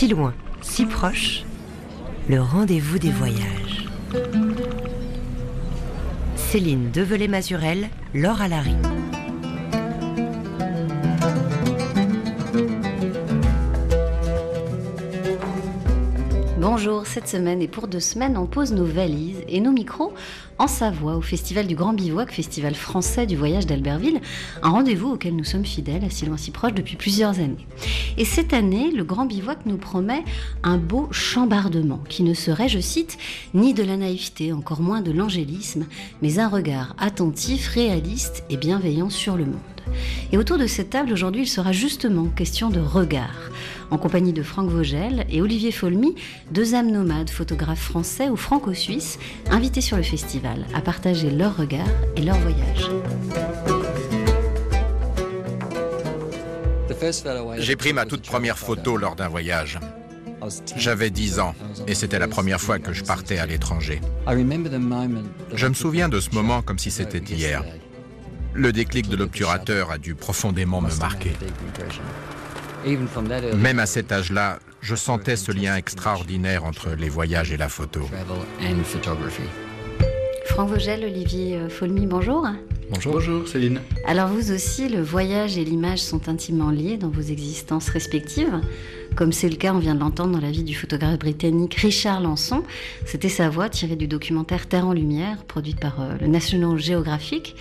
Si loin, si proche, le rendez-vous des voyages. Céline Develay-Mazurel, Laure Alary. Bonjour, cette semaine et pour deux semaines, on pose nos valises et nos micros en Savoie au Festival du Grand Bivouac, festival français du voyage d'Albertville, un rendez-vous auquel nous sommes fidèles, à si loin si proche depuis plusieurs années. Et cette année, le Grand Bivouac nous promet un beau chambardement qui ne serait, je cite, ni de la naïveté, encore moins de l'angélisme, mais un regard attentif, réaliste et bienveillant sur le monde. Et autour de cette table, aujourd'hui, il sera justement question de regard en compagnie de Franck Vogel et Olivier Folmy, deux âmes nomades, photographes français ou franco-suisses, invités sur le festival à partager leur regard et leur voyage. J'ai pris ma toute première photo lors d'un voyage. J'avais 10 ans et c'était la première fois que je partais à l'étranger. Je me souviens de ce moment comme si c'était hier. Le déclic de l'obturateur a dû profondément me marquer. Même à cet âge-là, je sentais ce lien extraordinaire entre les voyages et la photo. Franck Vogel, Olivier euh, Folmy, bonjour. Bonjour. Bonjour Céline. Alors vous aussi, le voyage et l'image sont intimement liés dans vos existences respectives comme c'est le cas, on vient de l'entendre dans la vie du photographe britannique Richard Lanson. C'était sa voix tirée du documentaire Terre en Lumière, produite par euh, le National Geographic.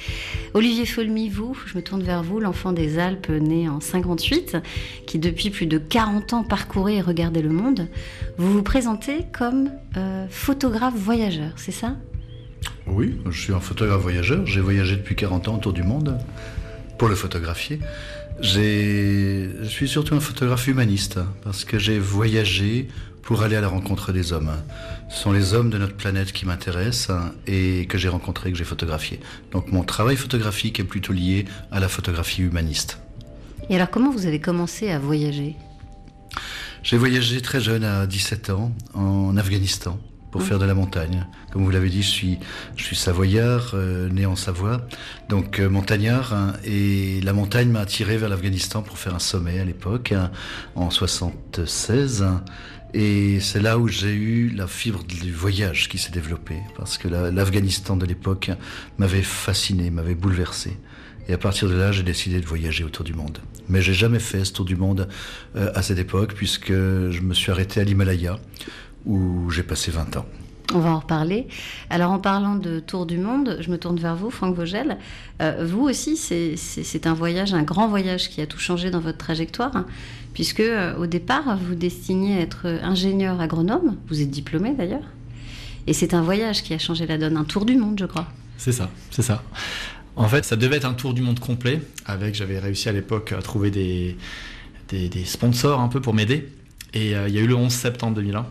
Olivier Folmy, vous, je me tourne vers vous, l'enfant des Alpes né en 58, qui depuis plus de 40 ans parcourait et regardait le monde. Vous vous présentez comme euh, photographe voyageur, c'est ça? Oui, je suis un photographe voyageur. J'ai voyagé depuis 40 ans autour du monde pour le photographier. Je suis surtout un photographe humaniste parce que j'ai voyagé pour aller à la rencontre des hommes. Ce sont les hommes de notre planète qui m'intéressent et que j'ai rencontrés, que j'ai photographiés. Donc mon travail photographique est plutôt lié à la photographie humaniste. Et alors comment vous avez commencé à voyager? J'ai voyagé très jeune, à 17 ans, en Afghanistan pour faire de la montagne. Comme vous l'avez dit, je suis, je suis savoyard, euh, né en Savoie, donc euh, montagnard. Hein, et la montagne m'a attiré vers l'Afghanistan pour faire un sommet à l'époque, hein, en 76. et c'est là où j'ai eu la fibre du voyage qui s'est développée, parce que l'Afghanistan de l'époque m'avait fasciné, m'avait bouleversé. Et à partir de là, j'ai décidé de voyager autour du monde. Mais j'ai jamais fait ce tour du monde euh, à cette époque, puisque je me suis arrêté à l'Himalaya, où j'ai passé 20 ans. On va en reparler. Alors en parlant de tour du monde, je me tourne vers vous, Franck Vogel. Euh, vous aussi, c'est un voyage, un grand voyage qui a tout changé dans votre trajectoire, puisque euh, au départ, vous destiniez à être ingénieur agronome, vous êtes diplômé d'ailleurs, et c'est un voyage qui a changé la donne, un tour du monde, je crois. C'est ça, c'est ça. En fait, ça devait être un tour du monde complet, avec, j'avais réussi à l'époque à trouver des, des, sponsors un peu pour m'aider, et euh, il y a eu le 11 septembre 2001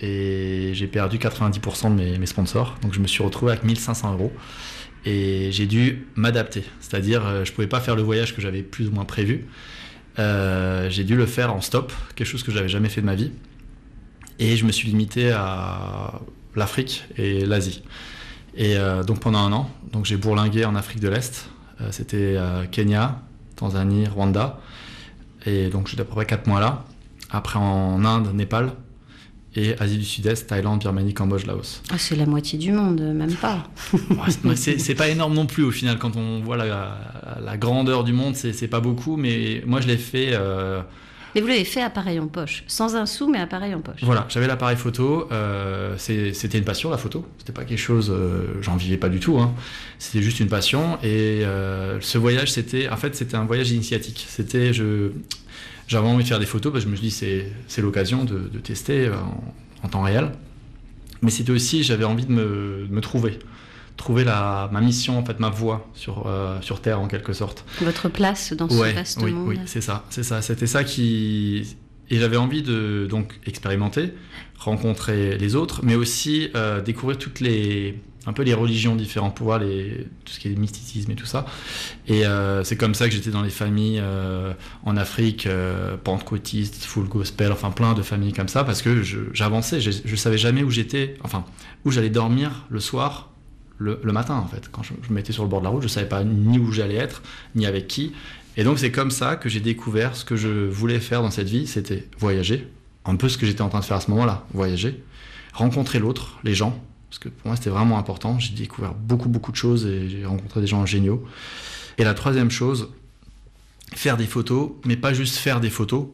et j'ai perdu 90% de mes, sponsors. Donc je me suis retrouvé avec 1500 euros et j'ai dû m'adapter. C'est-à-dire, euh, je ne pouvais pas faire le voyage que j'avais plus ou moins prévu. Euh, j'ai dû le faire en stop, quelque chose que j'avais jamais fait de ma vie. Et je me suis limité à l'Afrique et l'Asie. Et euh, donc pendant un an, donc j'ai bourlingué en Afrique de l'Est. C'était Kenya, Tanzanie, Rwanda. Et donc j'étais à peu près 4 mois là. Après en Inde, Népal et Asie du Sud-Est, Thaïlande, Birmanie, Cambodge, Laos. Ah, c'est la moitié du monde, même pas. c'est pas énorme non plus au final, quand on voit la, grandeur du monde, c'est pas beaucoup, mais moi je l'ai fait. Euh... Mais vous l'avez fait appareil en poche, sans un sou, mais appareil en poche. Voilà, j'avais l'appareil photo, euh, c'était une passion la photo, c'était pas quelque chose, euh, j'en vivais pas du tout, hein. c'était juste une passion, et ce voyage c'était, en fait c'était un voyage initiatique, c'était, je, j'avais envie de faire des photos parce que je me suis dit c'est l'occasion de, tester euh, en, temps réel. Mais c'était aussi, j'avais envie de me, me, trouver. Trouver la, ma mission, en fait, ma voie sur, euh, sur Terre en quelque sorte. Votre place dans ce vaste oui, monde. Oui, c'est ça, c'est ça. C'était ça qui. Et j'avais envie de donc expérimenter, rencontrer les autres, mais aussi euh, découvrir toutes les un peu les religions différentes pour voir tout ce qui est mysticisme et tout ça. Et euh, c'est comme ça que j'étais dans les familles euh, en Afrique, euh, pentecôtistes, full gospel, enfin plein de familles comme ça, parce que j'avançais, je, je, savais jamais où j'étais, enfin où j'allais dormir le soir, le, matin en fait. Quand je, me mettais sur le bord de la route, je savais pas ni où j'allais être, ni avec qui. Et donc c'est comme ça que j'ai découvert ce que je voulais faire dans cette vie, c'était voyager, un peu ce que j'étais en train de faire à ce moment-là, voyager, rencontrer l'autre, les gens, parce que pour moi c'était vraiment important, j'ai découvert beaucoup beaucoup de choses et j'ai rencontré des gens géniaux. Et la troisième chose, faire des photos, mais pas juste faire des photos,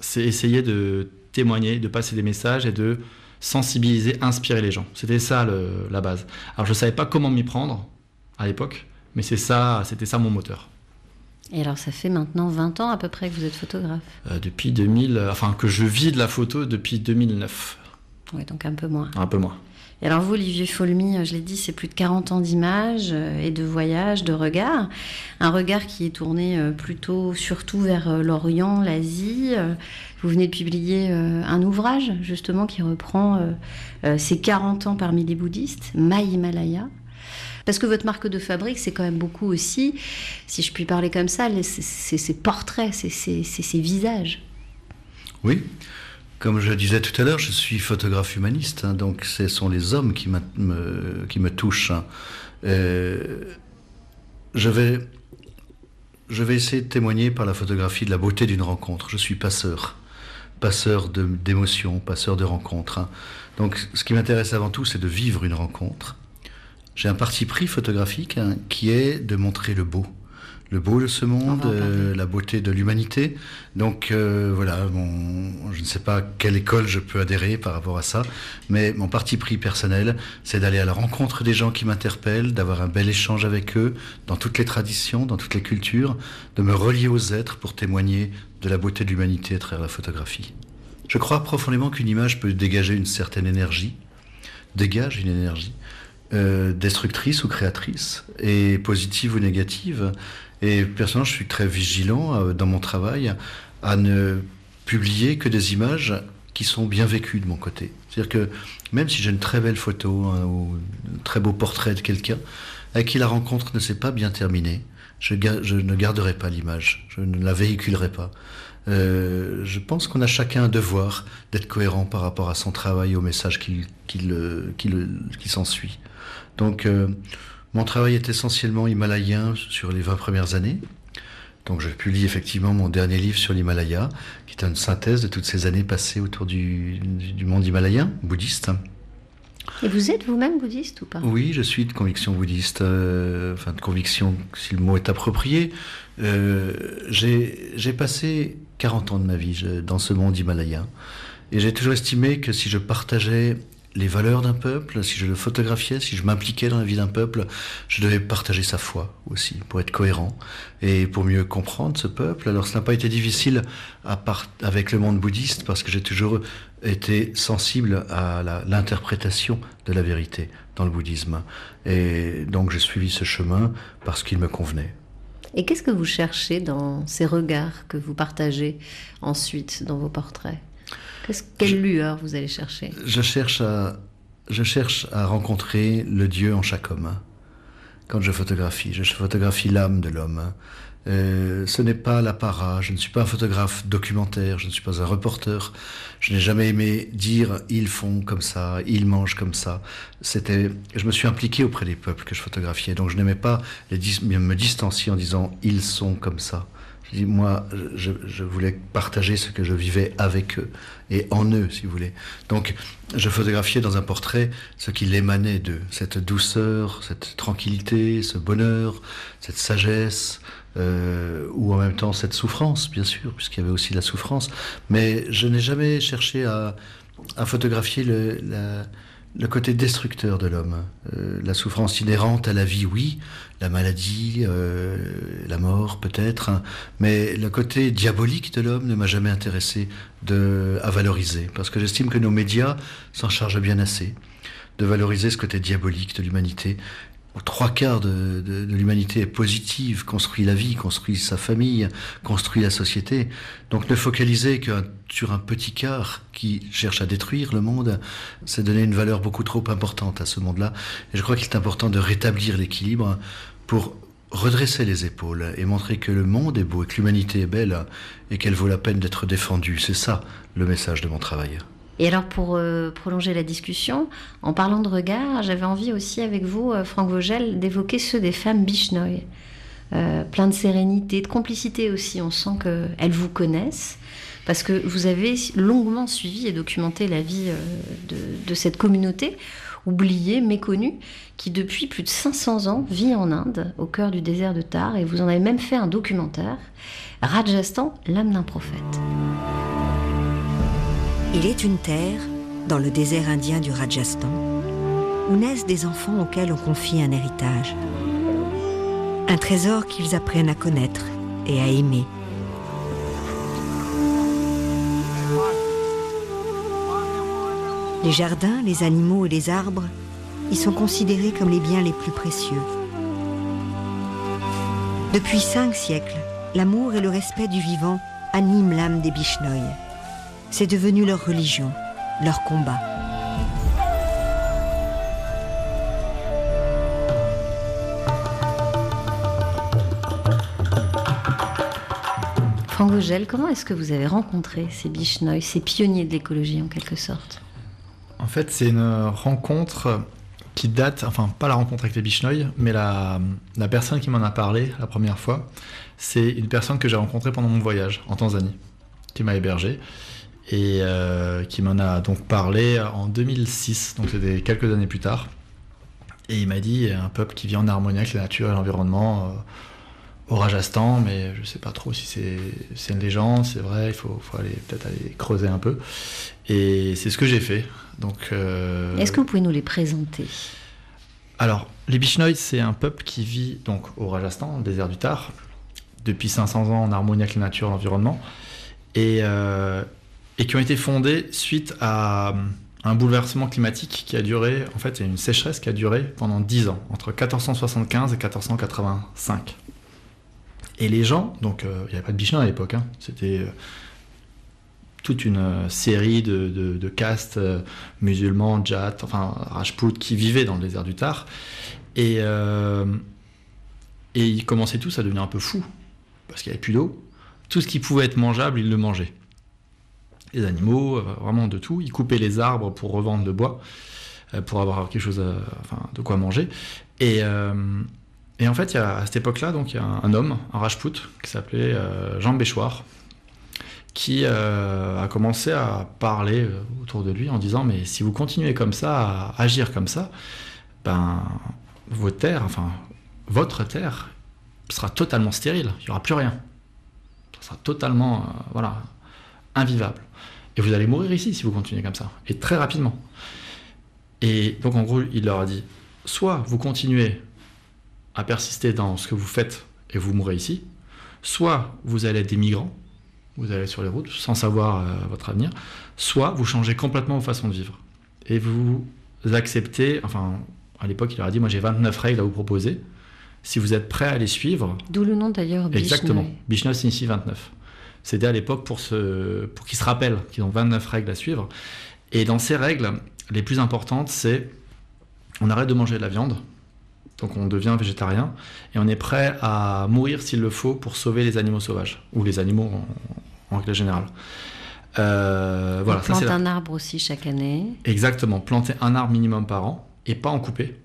c'est essayer de témoigner, de passer des messages et de sensibiliser, inspirer les gens. C'était ça la base. Alors je ne savais pas comment m'y prendre à l'époque, mais c'est ça, c'était ça mon moteur. Et alors ça fait maintenant 20 ans à peu près que vous êtes photographe euh, Depuis 2000, euh, enfin que je vis de la photo depuis 2009. Oui, donc un peu moins. Un peu moins. Et alors vous, Olivier Folmy, euh, je l'ai dit, c'est plus de 40 ans d'images et de voyages, de regards. Un regard qui est tourné plutôt, surtout vers l'Orient, l'Asie. Vous venez de publier un ouvrage, justement, qui reprend ces 40 ans parmi les bouddhistes, My Himalaya. Parce que votre marque de fabrique, c'est quand même beaucoup aussi, si je puis parler comme ça, ces portraits, ces visages. Oui. Comme je disais tout à l'heure, je suis photographe humaniste, hein, donc ce sont les hommes qui me, qui me touchent. Hein. Euh, je, vais, je vais essayer de témoigner par la photographie de la beauté d'une rencontre. Je suis passeur, passeur d'émotions, passeur de rencontres. Hein. Donc ce qui m'intéresse avant tout, c'est de vivre une rencontre j'ai un parti pris photographique qui est de montrer le beau. Le beau de ce monde, euh, la beauté de l'humanité. Donc euh, voilà, je ne sais pas quelle école je peux adhérer par rapport à ça, mais mon parti pris personnel, c'est d'aller à la rencontre des gens qui m'interpellent, d'avoir un bel échange avec eux, dans toutes les traditions, dans toutes les cultures, de me relier aux êtres pour témoigner de la beauté de l'humanité à travers la photographie. Je crois profondément qu'une image peut dégager une certaine énergie, dégage une énergie, euh, destructrice ou créatrice, et positive ou négative. Et personnellement, je suis très vigilant euh, dans mon travail à ne publier que des images qui sont bien vécues de mon côté. C'est-à-dire que même si j'ai une très belle photo hein, ou un très beau portrait de quelqu'un, avec qui la rencontre ne s'est pas bien terminée, je, ne garderai pas l'image, je ne la véhiculerai pas. Euh, je pense qu'on a chacun un devoir d'être cohérent par rapport à son travail et au message qui, qui, qui s'ensuit. Donc, euh, mon travail est essentiellement himalayen sur les 20 premières années. Donc, je publie effectivement mon dernier livre sur l'Himalaya, qui est une synthèse de toutes ces années passées autour du, monde himalayen, bouddhiste. Et vous êtes vous-même bouddhiste ou pas? Oui, je suis de conviction bouddhiste, euh, enfin de conviction, si le mot est approprié. Euh, j'ai passé 40 ans de ma vie dans ce monde himalayen. Et j'ai toujours estimé que si je partageais les valeurs d'un peuple, si je le photographiais, si je m'impliquais dans la vie d'un peuple, je devais partager sa foi aussi, pour être cohérent et pour mieux comprendre ce peuple. Alors, ça n'a pas été difficile à part, avec le monde bouddhiste parce que j'ai toujours été sensible à l'interprétation de la vérité dans le bouddhisme. Et donc, j'ai suivi ce chemin parce qu'il me convenait. Et qu'est-ce que vous cherchez dans ces regards que vous partagez ensuite dans vos portraits? Quelle lueur vous allez chercher? Je cherche, à, je cherche à rencontrer le Dieu en chaque homme. Quand je photographie, je photographie l'âme de l'homme. Euh, ce n'est pas l'apparat, je ne suis pas un photographe documentaire, je ne suis pas un reporter. Je n'ai jamais aimé dire ils font comme ça, ils mangent comme ça. C'était, je me suis impliqué auprès des peuples que je photographiais, donc je n'aimais pas les me distancier en disant ils sont comme ça moi, je, voulais partager ce que je vivais avec eux et en eux, si vous voulez. Donc, je photographiais dans un portrait ce qui émanait d'eux, cette douceur, cette tranquillité, ce bonheur, cette sagesse, euh, ou en même temps cette souffrance, bien sûr, puisqu'il y avait aussi la souffrance. Mais je n'ai jamais cherché à, photographier le, le côté destructeur de l'homme, euh, la souffrance inhérente à la vie, oui, la maladie, euh, la mort peut-être, hein, mais le côté diabolique de l'homme ne m'a jamais intéressé de, à valoriser, parce que j'estime que nos médias s'en chargent bien assez de valoriser ce côté diabolique de l'humanité trois quarts de, l'humanité est positive, construit la vie, construit sa famille, construit la société. Donc ne focaliser que sur un petit quart qui cherche à détruire le monde, c'est donner une valeur beaucoup trop importante à ce monde-là. Et je crois qu'il est important de rétablir l'équilibre pour redresser les épaules et montrer que le monde est beau et que l'humanité est belle et qu'elle vaut la peine d'être défendue. C'est ça le message de mon travail. Et alors pour euh, prolonger la discussion, en parlant de regard, j'avais envie aussi avec vous, euh, Franck Vogel, d'évoquer ceux des femmes Bishnoï. plein de sérénité, de complicité aussi. On sent qu'elles vous connaissent parce que vous avez longuement suivi et documenté la vie de, de cette communauté oubliée, méconnue, qui depuis plus de 500 ans vit en Inde, au cœur du désert de Tar, et vous en avez même fait un documentaire, Rajasthan, l'âme d'un prophète. Il est une terre, dans le désert indien du Rajasthan, où naissent des enfants auxquels on confie un héritage. Un trésor qu'ils apprennent à connaître et à aimer. Les jardins, les animaux et les arbres y sont considérés comme les biens les plus précieux. Depuis cinq siècles, l'amour et le respect du vivant animent l'âme des Bishnoïs. C'est devenu leur religion, leur combat. Franck Vogel, comment est-ce que vous avez rencontré ces Bishnoïs, ces pionniers de l'écologie en quelque sorte? En fait, c'est une rencontre qui date, enfin pas la rencontre avec les Bishnoïs, mais la, la personne qui m'en a parlé la première fois, c'est une personne que j'ai rencontrée pendant mon voyage en Tanzanie, qui m'a hébergé et euh, qui m'en a donc parlé en 2006, donc c'était quelques années plus tard. Et il m'a dit, un peuple qui vit en harmonie avec la nature et l'environnement euh, au Rajasthan, mais je ne sais pas trop si c'est une légende, c'est vrai, il faut, faut aller peut-être aller creuser un peu. Et c'est ce que j'ai fait. Donc. Euh, Est-ce que vous pouvez nous les présenter? Alors, les Bishnoïs, c'est un peuple qui vit donc au Rajasthan, au désert du Tar, depuis 500 ans en harmonie avec la nature et l'environnement. Et, et qui ont été fondées suite à un bouleversement climatique qui a duré, en fait, une sécheresse qui a duré pendant 10 ans, entre 1475 et 1485. Et les gens, donc euh, il n'y avait pas de Bichelin à l'époque, hein, c'était euh, toute une euh, série de, castes musulmans, Jat, enfin Rajput, qui vivaient dans le désert du Tar. Et, et ils commençaient tous à devenir un peu fous, parce qu'il n'y avait plus d'eau. Tout ce qui pouvait être mangeable, ils le mangeaient les animaux, euh, vraiment de tout. Ils coupaient les arbres pour revendre le bois, euh, pour avoir quelque chose, enfin, de quoi manger. Et, euh, en fait, y a, à cette époque-là, donc il y a un, homme, un Rajput, qui s'appelait Jean Béchoir, qui a commencé à parler autour de lui en disant mais si vous continuez comme ça, à agir comme ça, ben vos terres, enfin votre terre sera totalement stérile, il n'y aura plus rien. Ça sera totalement voilà, invivable. Et vous allez mourir ici si vous continuez comme ça. Et très rapidement. Et donc en gros, il leur a dit, soit vous continuez à persister dans ce que vous faites et vous mourrez ici, soit vous allez être des migrants, vous allez sur les routes sans savoir euh, votre avenir, soit vous changez complètement vos façons de vivre. Et vous acceptez, enfin à l'époque il leur a dit, moi j'ai 29 règles à vous proposer, si vous êtes prêt à les suivre. D'où le nom d'ailleurs. Exactement. Bishnoy signifie 29. C'était à l'époque pour, pour qu'ils se rappellent qu'ils ont 29 règles à suivre. Et dans ces règles, les plus importantes, c'est on arrête de manger de la viande, donc on devient végétarien, et on est prêt à mourir s'il le faut pour sauver les animaux sauvages, ou les animaux en, règle générale. Euh, voilà, on plante un arbre aussi chaque année. Exactement, planter un arbre minimum par an, et pas en couper.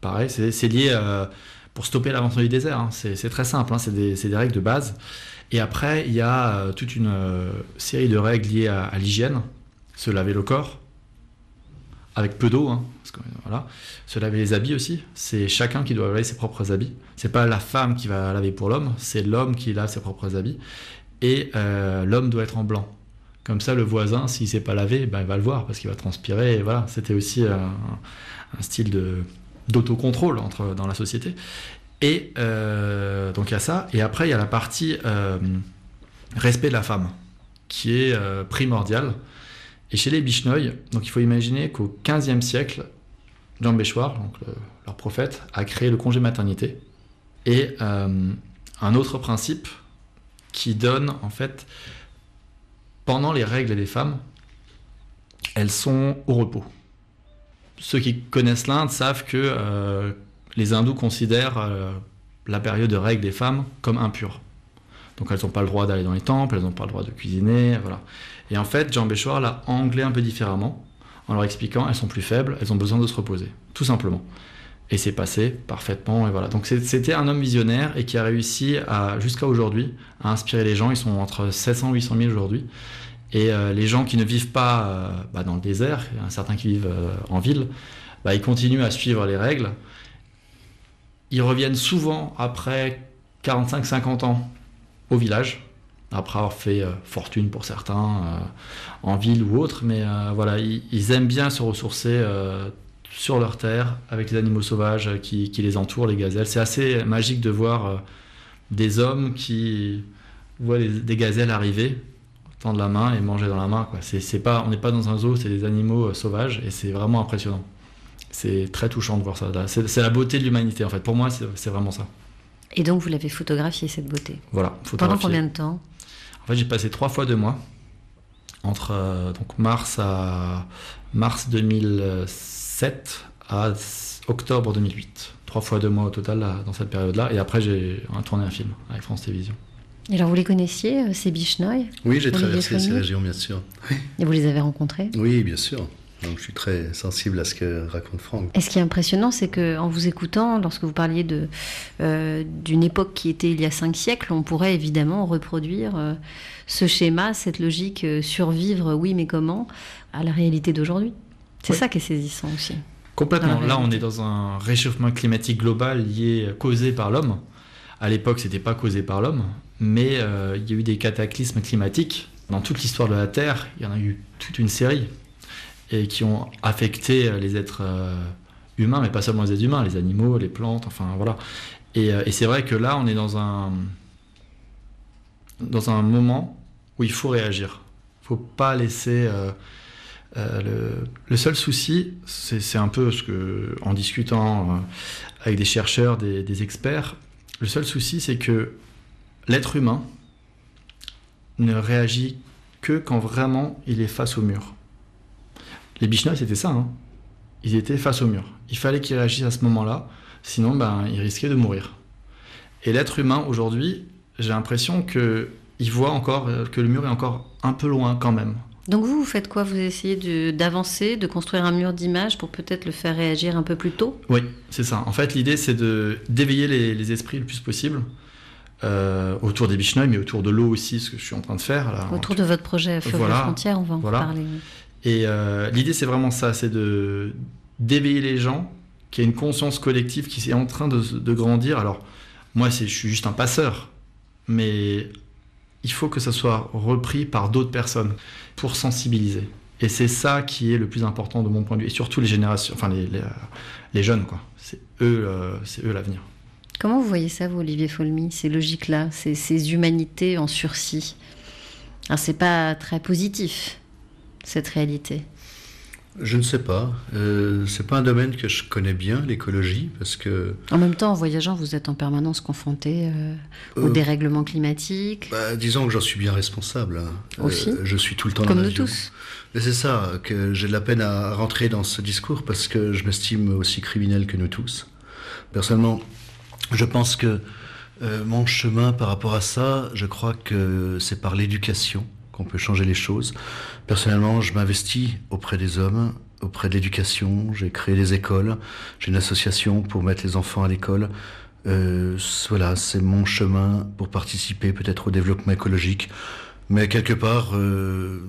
Pareil, c'est lié euh, pour stopper l'avancement du désert, hein. c'est très simple, hein. c'est des, des, règles de base. Et après, il y a euh, toute une euh, série de règles liées à, l'hygiène. Se laver le corps, avec peu d'eau, hein. Se laver les habits aussi. C'est chacun qui doit laver ses propres habits. C'est pas la femme qui va laver pour l'homme, c'est l'homme qui lave ses propres habits. Et euh, l'homme doit être en blanc. Comme ça, le voisin, s'il s'est pas lavé, ben, il va le voir parce qu'il va transpirer. Et voilà, c'était aussi un, style d'autocontrôle dans la société. Et euh, donc il y a ça. Et après, il y a la partie euh, respect de la femme, qui est euh, primordiale. Et chez les Bishnoï, donc il faut imaginer qu'au XVe siècle, Jean Béchoir, leur prophète, a créé le congé maternité. Et un autre principe qui donne, en fait, pendant les règles des femmes, elles sont au repos. Ceux qui connaissent l'Inde savent que les hindous considèrent euh, la période de règle des femmes comme impure. Donc elles n'ont pas le droit d'aller dans les temples, elles n'ont pas le droit de cuisiner, voilà. Et en fait, Jean Béchoir l'a anglais un peu différemment, en leur expliquant elles sont plus faibles, elles ont besoin de se reposer, tout simplement. Et c'est passé parfaitement. Et voilà. Donc c'était un homme visionnaire et qui a réussi jusqu'à aujourd'hui, à inspirer les gens. Ils sont entre 700 et 800 000 aujourd'hui. Et euh, les gens qui ne vivent pas euh, bah, dans le désert, certains qui vivent en ville, bah, ils continuent à suivre les règles. Ils reviennent souvent après 45-50 ans au village, après avoir fait fortune pour certains en ville ou autre, mais voilà, ils, aiment bien se ressourcer sur leur terre avec les animaux sauvages qui, les entourent, les gazelles. C'est assez magique de voir des hommes qui voient des gazelles arriver tendre la main et manger dans la main. C'est, pas, on n'est pas dans un zoo, c'est des animaux euh, sauvages et c'est vraiment impressionnant. C'est très touchant de voir ça. C'est, la beauté de l'humanité en fait. Pour moi, c'est, vraiment ça. Et donc vous l'avez photographié cette beauté? Voilà. Pendant combien de temps? En fait, j'ai passé trois fois deux mois entre euh, donc mars à mars 2007 à octobre 2008. Trois fois deux mois au total dans cette période-là. Et après, j'ai tourné un film avec France Télévisions. Et alors, vous les connaissiez, euh, ces Bichenoï Oui, j'ai traversé ces régions, bien sûr. Et vous les avez rencontrés? Oui, bien sûr. Donc je suis très sensible à ce que raconte Franck. Et ce qui est impressionnant, c'est qu'en vous écoutant, lorsque vous parliez de, euh, d'une époque qui était il y a cinq siècles, on pourrait évidemment reproduire euh, ce schéma, cette logique survivre, oui, mais comment, à la réalité d'aujourd'hui. C'est ça qui est saisissant aussi. Complètement. Là, on est dans un réchauffement climatique global lié, causé par l'homme. À l'époque, c'était pas causé par l'homme mais euh, il y a eu des cataclysmes climatiques. Dans toute l'histoire de la Terre, il y en a eu toute une série, et qui ont affecté euh, les êtres euh, humains, mais pas seulement les êtres humains, les animaux, les plantes, enfin voilà. Et, c'est vrai que là, on est dans un, dans un moment où il faut réagir. Il ne faut pas laisser... le, seul souci, c'est un peu ce que, en discutant avec des chercheurs, des experts, le seul souci, c'est que l'être humain ne réagit que quand vraiment il est face au mur. Les Bichenol, c'était ça. Hein. Ils étaient face au mur. Il fallait qu'ils réagissent à ce moment-là, sinon ben, ils risquaient de mourir. Et l'être humain, aujourd'hui, j'ai l'impression qu'il voit encore euh, que le mur est encore un peu loin quand même. Donc vous, vous faites quoi? Vous essayez d'avancer, de, construire un mur d'image pour peut-être le faire réagir un peu plus tôt? Oui, c'est ça. En fait, l'idée, c'est d'éveiller les, les, esprits le plus possible. Euh, autour des Bicheneuils, mais autour de l'eau aussi, ce que je suis en train de faire. Là, autour de votre projet Fleuve voilà, Frontière, on va en parler. Et euh, l'idée, c'est vraiment ça, c'est de d'éveiller les gens, qu'il y ait une conscience collective qui est en train de, grandir. Alors, moi, je suis juste un passeur, mais il faut que ça soit repris par d'autres personnes pour sensibiliser. Et c'est ça qui est le plus important de mon point de vue, et surtout les générations, enfin les, les, les jeunes, quoi. C'est eux, euh, c'est eux l'avenir. Comment vous voyez ça, vous, Olivier Folmy, ces logiques-là, ces, ces, humanités en sursis? Alors, c'est pas très positif, cette réalité. Je ne sais pas. Euh, c'est pas un domaine que je connais bien, l'écologie, parce que. En même temps, en voyageant, vous êtes en permanence confronté euh, au euh, dérèglement climatique. Bah, disons que j'en suis bien responsable. Hein. Euh, Aussi. je suis tout le temps Comme dans nous tous. C'est ça que j'ai de la peine à rentrer dans ce discours parce que je m'estime aussi criminel que nous tous. Personnellement, je pense que euh, mon chemin par rapport à ça, je crois que c'est par l'éducation qu'on peut changer les choses. Personnellement, je m'investis auprès des hommes, auprès de l'éducation. J'ai créé des écoles, j'ai une association pour mettre les enfants à l'école. Euh, voilà, c'est mon chemin pour participer peut-être au développement écologique. Mais quelque part, euh,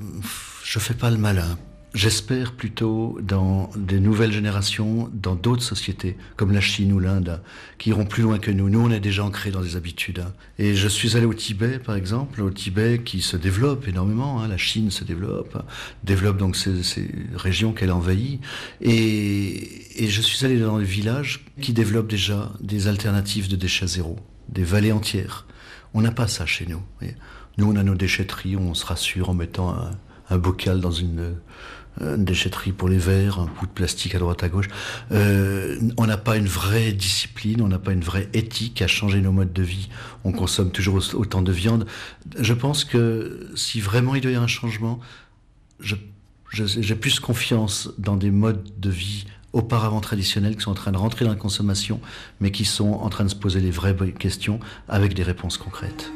je fais pas le malin J'espère plutôt dans des nouvelles générations, dans d'autres sociétés, comme la Chine ou l'Inde, qui iront plus loin que nous. Nous, on est déjà ancrés dans des habitudes. Hein. Et je suis allé au Tibet, par exemple, au Tibet qui se développe énormément. Hein. La Chine se développe, développe donc ces, régions qu'elle envahit. Et, je suis allé dans des villages qui développent déjà des alternatives de déchets zéro, des vallées entières. On n'a pas ça chez nous. Nous, on a nos déchetteries, on se rassure en mettant un, bocal dans une une déchetterie pour les verres, un bout de plastique à droite à gauche. Euh, on n'a pas une vraie discipline, on n'a pas une vraie éthique à changer nos modes de vie. On consomme toujours autant de viande. Je pense que si vraiment il doit y avoir un changement, j'ai plus confiance dans des modes de vie auparavant traditionnels qui sont en train de rentrer dans la consommation, mais qui sont en train de se poser les vraies questions avec des réponses concrètes.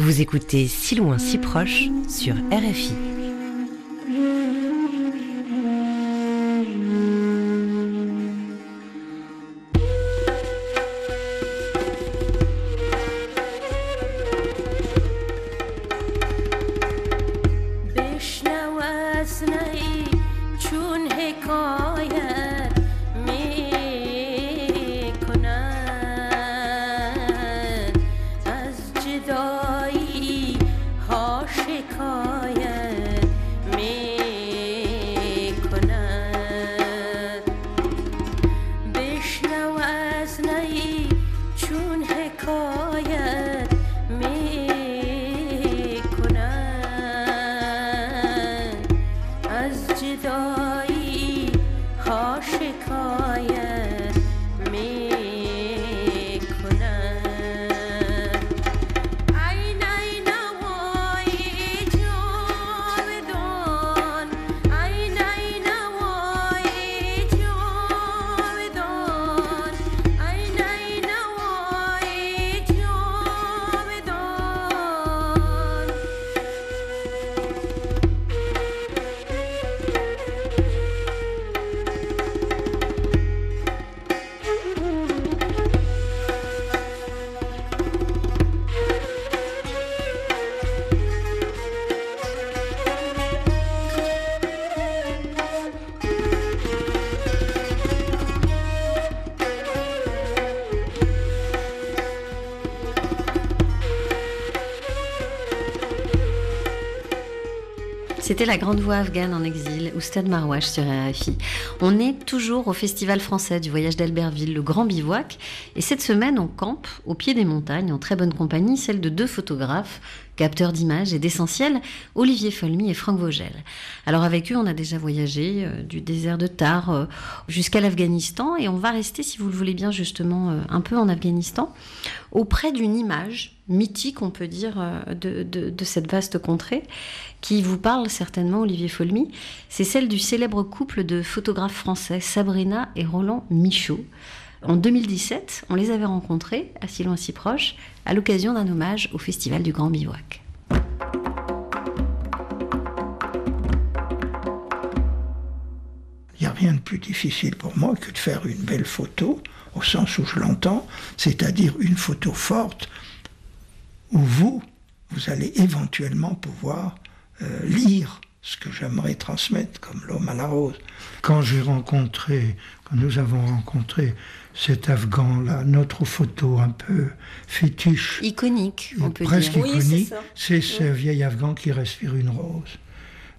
Vous écoutez Si loin, si proche sur RFI. C'était la grande voix afghane en exil, ou Stade Marwash sur RFI. On est toujours au Festival français du voyage d'Albertville, le Grand Bivouac, et cette semaine on campe au pied des montagnes en très bonne compagnie, celle de deux photographes, capteurs d'images et d'essentiel, Olivier Folmy et Franck Vogel. Alors avec eux, on a déjà voyagé euh, du désert de Tar euh, jusqu'à l'Afghanistan et on va rester, si vous le voulez bien, justement euh, un peu en Afghanistan, auprès d'une image mythique, on peut dire, de, de, cette vaste contrée, qui vous parle certainement, Olivier Folmy. C'est celle du célèbre couple de photographes français, Sabrina et Roland Michaud. En 2017, on les avait rencontrés, à si loin si proche, à l'occasion d'un hommage au Festival du Grand Bivouac. Il n'y a rien de plus difficile pour moi que de faire une belle photo, au sens où je l'entends, c'est-à-dire une photo forte où vous, vous allez éventuellement pouvoir euh, lire ce que j'aimerais transmettre comme l'homme à la rose. Quand j'ai rencontré, quand nous avons rencontré cet Afghan-là, notre photo un peu fétiche. Iconique, on peut presque dire. iconique. c'est ce vieil Afghan qui respire une rose.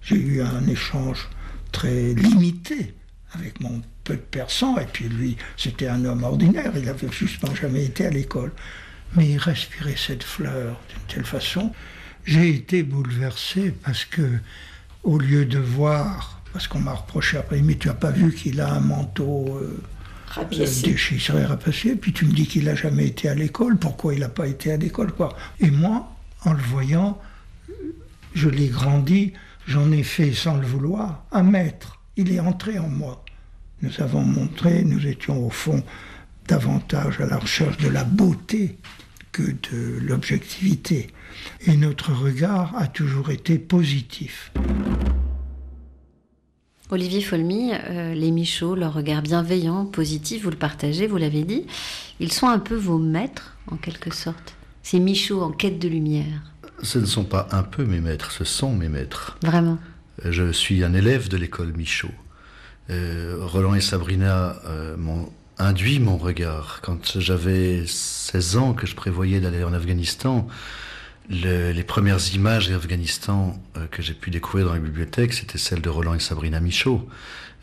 J'ai eu un échange très limité avec mon peu de persan, et puis lui, c'était un homme ordinaire, il avait justement jamais été à l'école. Mais il respirait cette fleur d'une telle façon. J'ai été bouleversé parce que, au lieu de voir, parce qu'on m'a reproché après, mais tu n'as pas vu qu'il a un manteau. Euh, rapiécé. serait rapacié, puis tu me dis qu'il n'a jamais été à l'école, pourquoi il n'a pas été à l'école, quoi. Et moi, en le voyant, je l'ai grandi, j'en ai fait sans le vouloir, un maître. Il est entré en moi. Nous avons montré, nous étions au fond davantage à la recherche de la beauté que de l'objectivité. Et notre regard a toujours été positif. Olivier Folmy, euh, les Michauds, leur regard bienveillant, positif, vous le partagez, vous l'avez dit, ils sont un peu vos maîtres, en quelque sorte. Ces Michauds en quête de lumière. Ce ne sont pas un peu mes maîtres, ce sont mes maîtres. Vraiment. Je suis un élève de l'école Michaud. Euh, Roland et Sabrina euh, m'ont induit mon regard. Quand j'avais 16 ans, que je prévoyais d'aller en Afghanistan, les premières images d'Afghanistan euh, que j'ai pu découvrir dans les bibliothèques, c'était celles de Roland et Sabrina Michaud.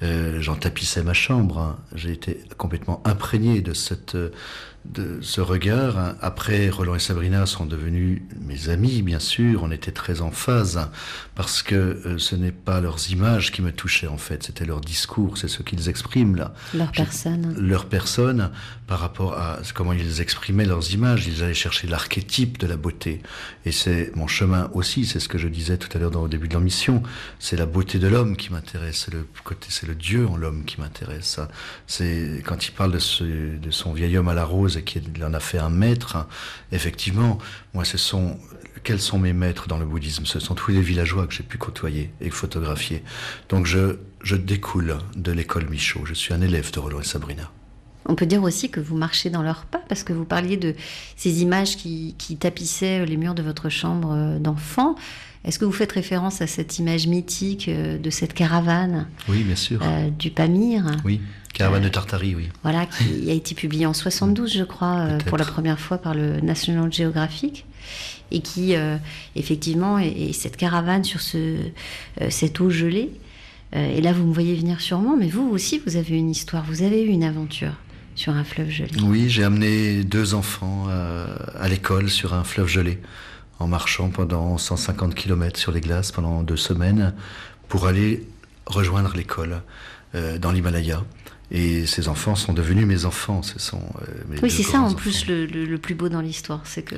Euh, j'en tapissais ma chambre. Hein. J'ai été complètement imprégné de cette de ce regard. Après, Roland et Sabrina sont devenus mes amis, bien sûr. On était très en phase parce que euh, ce n'est pas leurs images qui me touchaient en fait, c'était leur discours, c'est ce qu'ils expriment là. Leur personne. Leur personne par rapport à comment ils exprimaient leurs images. Ils allaient chercher l'archétype de la beauté. Et c'est mon chemin aussi. C'est ce que je disais tout à l'heure dans le début de l'émission. C'est la beauté de l'homme qui m'intéresse. C'est le côté, c'est le Dieu en l'homme qui m'intéresse. C'est quand il parle de, son vieil homme à la rose et qu'il en a fait un maître, effectivement, moi, ce sont quels sont mes maîtres dans le bouddhisme? Ce sont tous les villageois que j'ai pu côtoyer et photographier. Donc je, découle de l'école Michaud. Je suis un élève de Roland et Sabrina. On peut dire aussi que vous marchez dans leurs pas, parce que vous parliez de ces images qui, tapissaient les murs de votre chambre euh, d'enfant. Est-ce que vous faites référence à cette image mythique euh, de cette caravane Oui, bien sûr. Euh, du Pamir Oui, caravane de Tartarie, oui. Voilà, qui a été publiée en 72, je crois, pour la première fois par le National Geographic. Et qui, effectivement, est, cette caravane sur ce, cette eau gelée. et là, vous me voyez venir sûrement, mais vous aussi, vous avez une histoire, vous avez eu une aventure sur un fleuve gelé. Oui, j'ai amené deux enfants euh, à l'école sur un fleuve gelé, en marchant pendant 150 km sur les glaces pendant deux semaines pour aller rejoindre l'école euh, dans l'Himalaya. Et ces enfants sont devenus mes enfants. Ce sont euh, oui, c'est ça en plus le, plus beau dans l'histoire, c'est que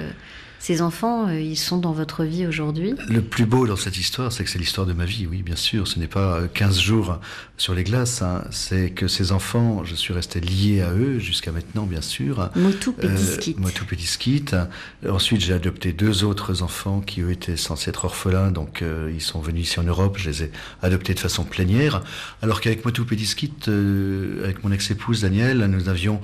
ces enfants, euh, ils sont dans votre vie aujourd'hui? Le plus beau dans cette histoire, c'est que c'est l'histoire de ma vie, oui, bien sûr. Ce n'est pas 15 euh, jours sur les glaces, hein. c'est que ces enfants, je suis resté lié à eux jusqu'à maintenant, bien sûr. Motu Pédiskit. Euh, Motu Pédiskit. Ensuite, j'ai adopté deux autres enfants qui, eux, étaient censés être orphelins, donc ils sont venus ici en Europe. Je les ai adoptés de façon plénière. Alors qu'avec Motu Pédiskit, avec mon ex-épouse Danielle, nous n'avions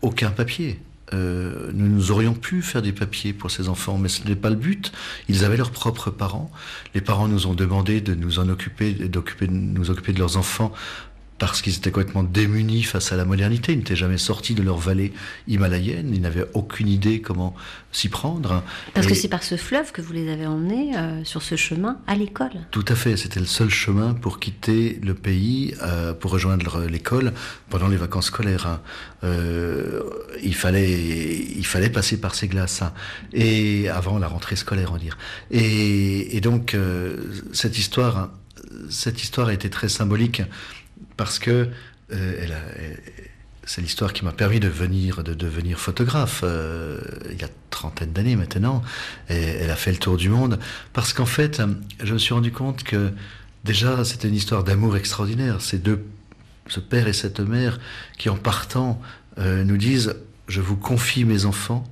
aucun papier. Euh, nous, nous aurions pu faire des papiers pour ces enfants, mais ce n'est pas le but. Ils avaient leurs propres parents. Les parents nous ont demandé de nous en occuper, d'occuper, nous occuper de leurs enfants parce qu'ils étaient complètement démunis face à la modernité. Ils n'étaient jamais sortis de leur vallée himalayenne. Ils n'avaient aucune idée comment s'y prendre. Parce que c'est par ce fleuve que vous les avez emmenés euh, sur ce chemin à l'école. Tout à fait. C'était le seul chemin pour quitter le pays, euh, pour rejoindre l'école pendant les vacances scolaires. Euh, il fallait, il fallait passer par ces glaces. Hein. Et avant la rentrée scolaire, on dire. Et, et donc cette histoire, cette histoire a été très symbolique parce que euh, c'est l'histoire qui m'a permis de venir de devenir photographe euh, il y a trentaine d'années maintenant. Et elle a fait le tour du monde parce qu'en fait, je me suis rendu compte que déjà c'était une histoire d'amour extraordinaire. Ces deux, ce père et cette mère, qui en partant euh, nous disent je vous confie mes enfants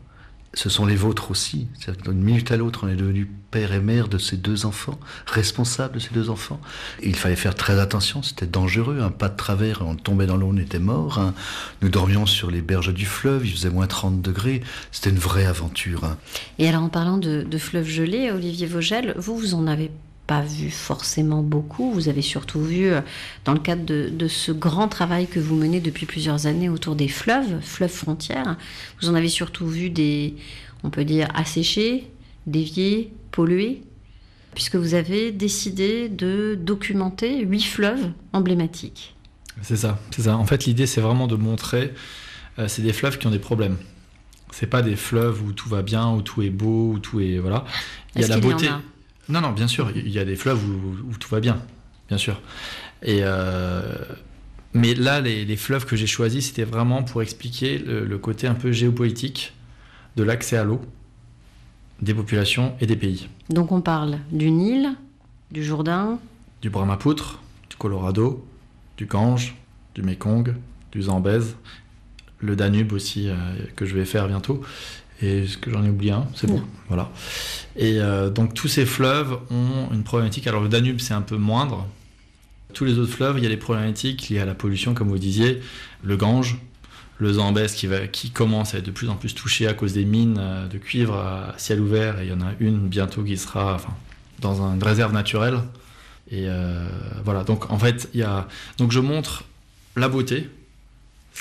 ce sont les vôtres aussi. D'une minute à l'autre, on est devenu père et mère de ces deux enfants, responsable de ces deux enfants. il fallait faire très attention, c'était dangereux. Un pas de travers, on tombait dans l'eau, on était mort. Hein. Nous dormions sur les berges du fleuve, il faisait moins 30 degrés. C'était une vraie aventure. Hein. Et alors, en parlant de, de fleuve gelé, Olivier Vogel, vous, vous en avez pas vu forcément beaucoup. Vous avez surtout vu, euh, dans le cadre de, ce grand travail que vous menez depuis plusieurs années autour des fleuves, fleuves frontières, vous en avez surtout vu des, on peut dire, asséchés, déviés, pollués, puisque vous avez décidé de documenter huit fleuves emblématiques. C'est ça, c'est ça. En fait, l'idée, c'est vraiment de montrer, euh, c'est des fleuves qui ont des problèmes. C'est pas des fleuves où tout va bien, où tout est beau, où tout est voilà. Il y a la beauté. Non, non, bien sûr, il y a des fleuves où, tout va bien, bien sûr. Et euh, mais là, les, fleuves que j'ai choisis, c'était vraiment pour expliquer le, côté un peu géopolitique de l'accès à l'eau des populations et des pays. Donc on parle du Nil, du Jourdain, du Brahmapoutre, du Colorado, du Gange, du Mekong, du Zambèze, le Danube aussi euh, que je vais faire bientôt, et ce que j'en ai oublié un, c'est bon, voilà. Et euh, donc tous ces fleuves ont une problématique. Alors le Danube, c'est un peu moindre. Tous les autres fleuves, il y a des problématiques liées à la pollution, comme vous disiez. Le Gange, le Zambèze qui, va, qui commence à être de plus en plus touché à cause des mines euh, de cuivre à ciel ouvert. Et il y en a une bientôt qui sera enfin, dans une réserve naturelle. Et euh, voilà, donc en fait, il y a... Donc je montre la beauté,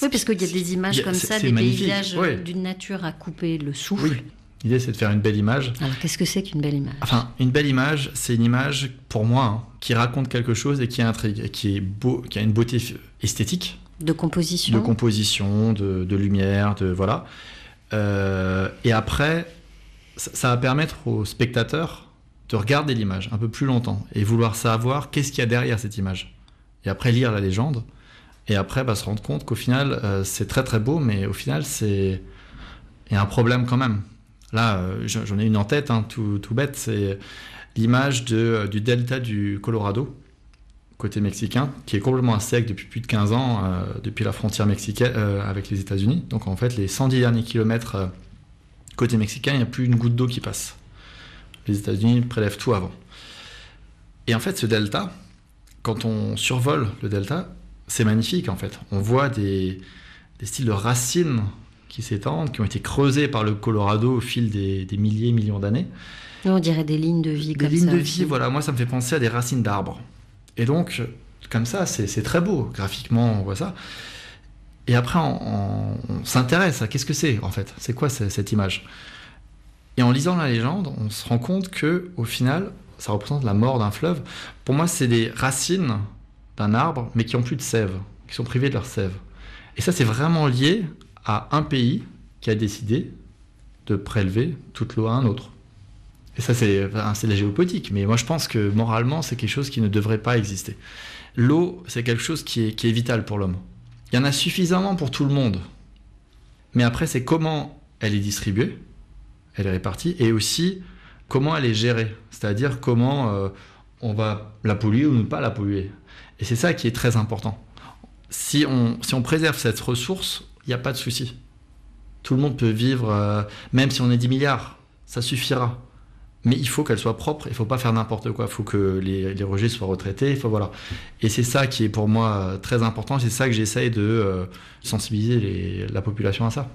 oui, parce qu'il y a des images comme ça, des paysages d'une nature à couper le souffle. L'idée, c'est de faire une belle image. Alors, qu'est-ce que c'est qu'une belle image? Enfin, une belle image, c'est une image, pour moi, hein, qui raconte quelque chose et qui intrigue, qui, est beau, qui a une beauté esthétique. De composition. De composition, de, lumière, de. Voilà. Euh, et après, ça, va permettre aux spectateurs de regarder l'image un peu plus longtemps et vouloir savoir qu'est-ce qu'il y a derrière cette image. Et après, lire la légende et après, bah, se rendre compte qu'au final, euh, c'est très très beau, mais au final, c'est il y a un problème quand même. Là, euh, j'en ai une en tête, hein, tout, bête, c'est l'image euh, du delta du Colorado, côté mexicain, qui est complètement à sec depuis plus de 15 ans, depuis la frontière mexicaine avec les États-Unis. Donc en fait, les 110 derniers kilomètres côté mexicain, il n'y a plus une goutte d'eau qui passe. Les États-Unis prélèvent tout avant. Et en fait, ce delta, quand on survole le delta, c'est magnifique en fait. On voit des, styles de racines qui s'étendent, qui ont été creusés par le Colorado au fil des, milliers, millions d'années. On dirait des lignes de vie des lignes de vie, voilà. Moi, ça me fait penser à des racines d'arbres. Et donc, comme ça, c'est très beau. Graphiquement, on voit ça. Et après, on, s'intéresse à qu'est-ce que c'est en fait. C'est quoi cette image? Et en lisant la légende, on se rend compte que au final, ça représente la mort d'un fleuve. Pour moi, c'est des racines d'un arbre, mais qui ont plus de sève, qui sont privées de leur sève. Et ça, c'est vraiment lié à un pays qui a décidé de prélever toute l'eau à un autre. Et ça, c'est la géopolitique. Mais moi, je pense que moralement, c'est quelque chose qui ne devrait pas exister. L'eau, c'est quelque chose qui est, qui est vital pour l'homme. Il y en a suffisamment pour tout le monde. Mais après, c'est comment elle est distribuée, elle est répartie, et aussi comment elle est gérée. C'est-à-dire comment euh, on va la polluer ou ne pas la polluer. Et c'est ça qui est très important. Si on, si on préserve cette ressource, il n'y a pas de souci. Tout le monde peut vivre, euh, même si on est 10 milliards, ça suffira mais il faut qu'elle soit propre, il faut pas faire n'importe quoi, il faut que les, rejets soient retraités, voilà. Et c'est ça qui est pour moi très important, c'est ça que j'essaye de euh, sensibiliser la population à ça.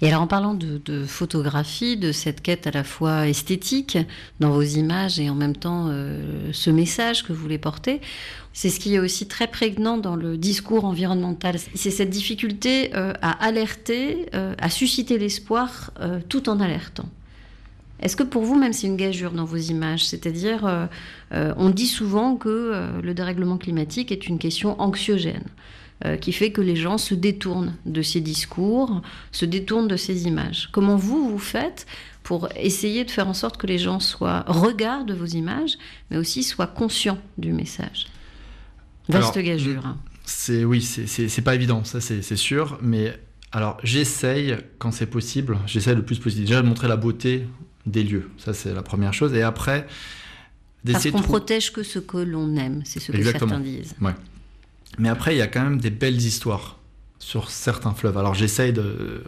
Et alors en parlant de, photographie, de cette quête à la fois esthétique dans vos images et en même temps euh, ce message que vous voulez porter, c'est ce qui est aussi très prégnant dans le discours environnemental. C'est cette difficulté euh, à alerter, à susciter l'espoir tout en alertant. Est-ce que pour vous, même c'est une gageure dans vos images? C'est-à-dire, euh, euh, on dit souvent que euh, le dérèglement climatique est une question anxiogène, qui fait que les gens se détournent de ces discours, se détournent de ces images. Comment vous, vous faites pour essayer de faire en sorte que les gens soient regardent vos images, mais aussi soient conscients du message? Vaste gageure. Hein. C'est oui, c'est pas évident, ça c'est sûr, mais alors j'essaye quand c'est possible, j'essaye le plus possible déjà de montrer la beauté des lieux. Ça, c'est la première chose. Et après, Parce qu'on protège que ce que l'on aime, c'est ce que certains disent. Ouais. Mais après, il y a quand même des belles histoires sur certains fleuves. Alors j'essaye de...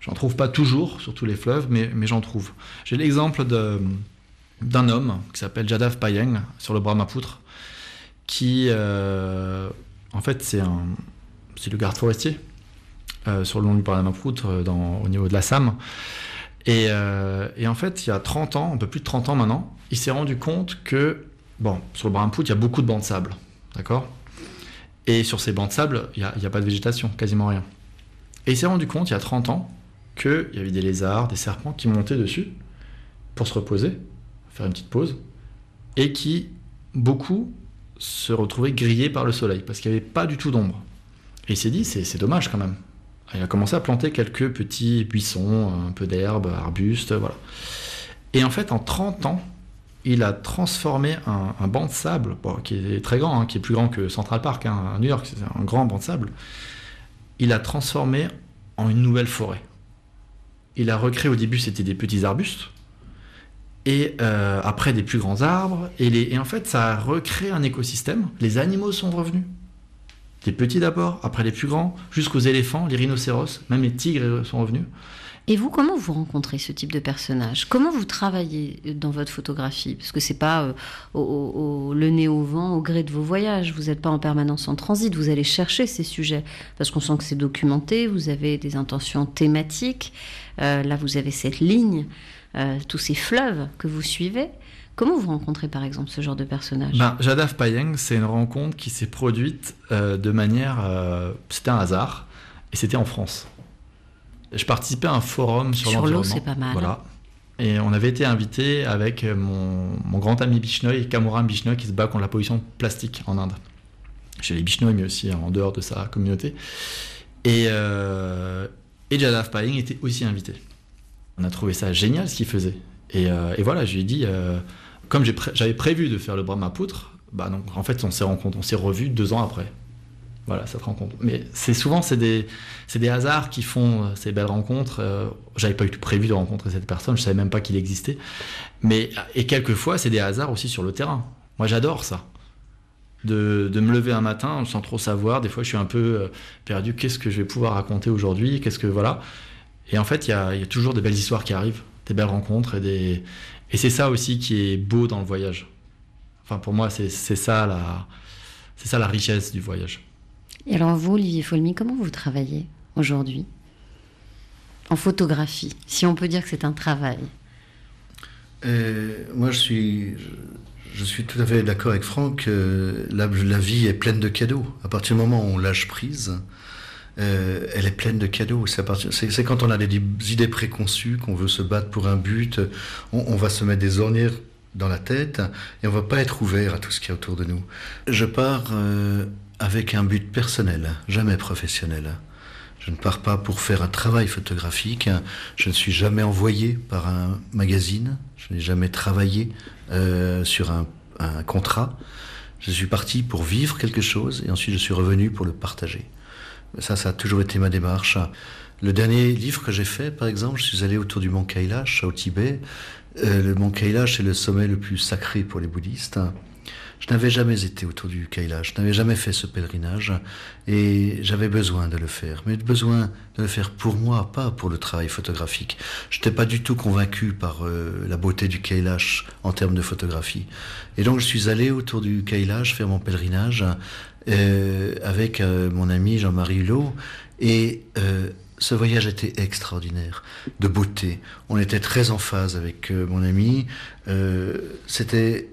J'en trouve pas toujours sur tous les fleuves, mais, j'en trouve. J'ai l'exemple d'un homme qui s'appelle Jadav Payeng sur le Brahmapoutre, qui, euh, en fait, c'est un, c'est le garde forestier euh, sur le long du Brahmapoutre, euh, au niveau de la Sam. Euh, et, en fait, il y a 30 ans, un peu plus de 30 ans maintenant, il s'est rendu compte que, bon, sur le Brahmapoutre, il y a beaucoup de bancs de sable, d'accord? Et sur ces bancs de sable, il n'y a, pas de végétation, quasiment rien. Et il s'est rendu compte, il y a 30 ans, qu'il y avait des lézards, des serpents qui montaient dessus pour se reposer, faire une petite pause, et qui, beaucoup, se retrouvaient grillés par le soleil, parce qu'il n'y avait pas du tout d'ombre. Et il s'est dit, c'est dommage quand même. Il a commencé à planter quelques petits buissons, un peu d'herbe, arbustes, voilà. Et en fait, en 30 ans, il a transformé un, banc de sable, qui est très grand, hein, qui est plus grand que Central Park hein, à New York, c'est un grand banc de sable. Il a transformé en une nouvelle forêt. Il a recréé au début, c'était des petits arbustes, et euh, après des plus grands arbres, et, et en fait, ça a recréé un écosystème. Les animaux sont revenus. Les petits d'abord, après les plus grands, jusqu'aux éléphants, les rhinocéros, même les tigres sont revenus. Et vous, comment vous rencontrez ce type de personnage? Comment vous travaillez dans votre photographie? Parce que c'est pas euh, au, le nez au vent, au gré de vos voyages. Vous n'êtes pas en permanence en transit. Vous allez chercher ces sujets parce qu'on sent que c'est documenté. Vous avez des intentions thématiques. Euh, là, vous avez cette ligne, euh, tous ces fleuves que vous suivez. Comment vous rencontrez par exemple ce genre de personnage? Ben, Jadav Payeng, c'est une rencontre qui s'est produite euh, de manière. Euh, c'était un hasard, et c'était en France. Je participais à un forum sur, sur l'eau. c'est pas mal. Voilà. Et on avait été invité avec mon, grand ami Bishnoy, Kamuran Bishnoy, qui se bat contre la pollution plastique en Inde. Chez les Bishnoy, mais aussi en dehors de sa communauté. Et, euh, et Jadav Payeng était aussi invité. On a trouvé ça génial ce qu'il faisait. Et, et, voilà, je lui ai dit comme j'avais prévu de faire le Brahmapoutre, bah donc en fait on s'est rencontrés, on s'est revus deux ans après. Voilà cette rencontre. Mais c'est souvent c'est des c'est des hasards qui font euh, ces belles rencontres. Euh, j'avais pas eu prévu de rencontrer cette personne, je savais même pas qu'il existait. Mais et quelquefois c'est des hasards aussi sur le terrain. Moi j'adore ça. De, de, me lever un matin sans trop savoir. Des fois, je suis un peu euh, perdu. Qu'est-ce que je vais pouvoir raconter aujourd'hui? Qu'est-ce que voilà Et en fait, il y a, y a, toujours des belles histoires qui arrivent, des belles rencontres et des, Et c'est ça aussi qui est beau dans le voyage. Enfin, pour moi, c'est ça, la, ça la richesse du voyage. Et alors, vous, Olivier Folmy, comment vous travaillez aujourd'hui en photographie, si on peut dire que c'est un travail? Euh, Moi, je suis, je, suis tout à fait d'accord avec Franck. la, la, vie est pleine de cadeaux. À partir du moment où on lâche prise, euh, elle est pleine de cadeaux. C'est quand on a des idées préconçues, qu'on veut se battre pour un but, on, va se mettre des ornières dans la tête et on va pas être ouvert à tout ce qui est autour de nous. Je pars euh, avec un but personnel, jamais professionnel. Je ne pars pas pour faire un travail photographique. Je ne suis jamais envoyé par un magazine. Je n'ai jamais travaillé euh, sur un, contrat. Je suis parti pour vivre quelque chose et ensuite je suis revenu pour le partager. Ça, ça a toujours été ma démarche. Le dernier livre que j'ai fait, par exemple, je suis allé autour du mont Kailash au Tibet. Euh, le mont Kailash est le sommet le plus sacré pour les bouddhistes. Je n'avais jamais été autour du Kailash, je n'avais jamais fait ce pèlerinage et j'avais besoin de le faire. Mais besoin de le faire pour moi, pas pour le travail photographique. Je n'étais pas du tout convaincu par euh, la beauté du Kailash en termes de photographie. Et donc je suis allé autour du Kailash faire mon pèlerinage euh, avec euh, mon ami Jean-Marie Hulot. Et ce voyage était extraordinaire, de beauté. On était très en phase avec mon ami. C'était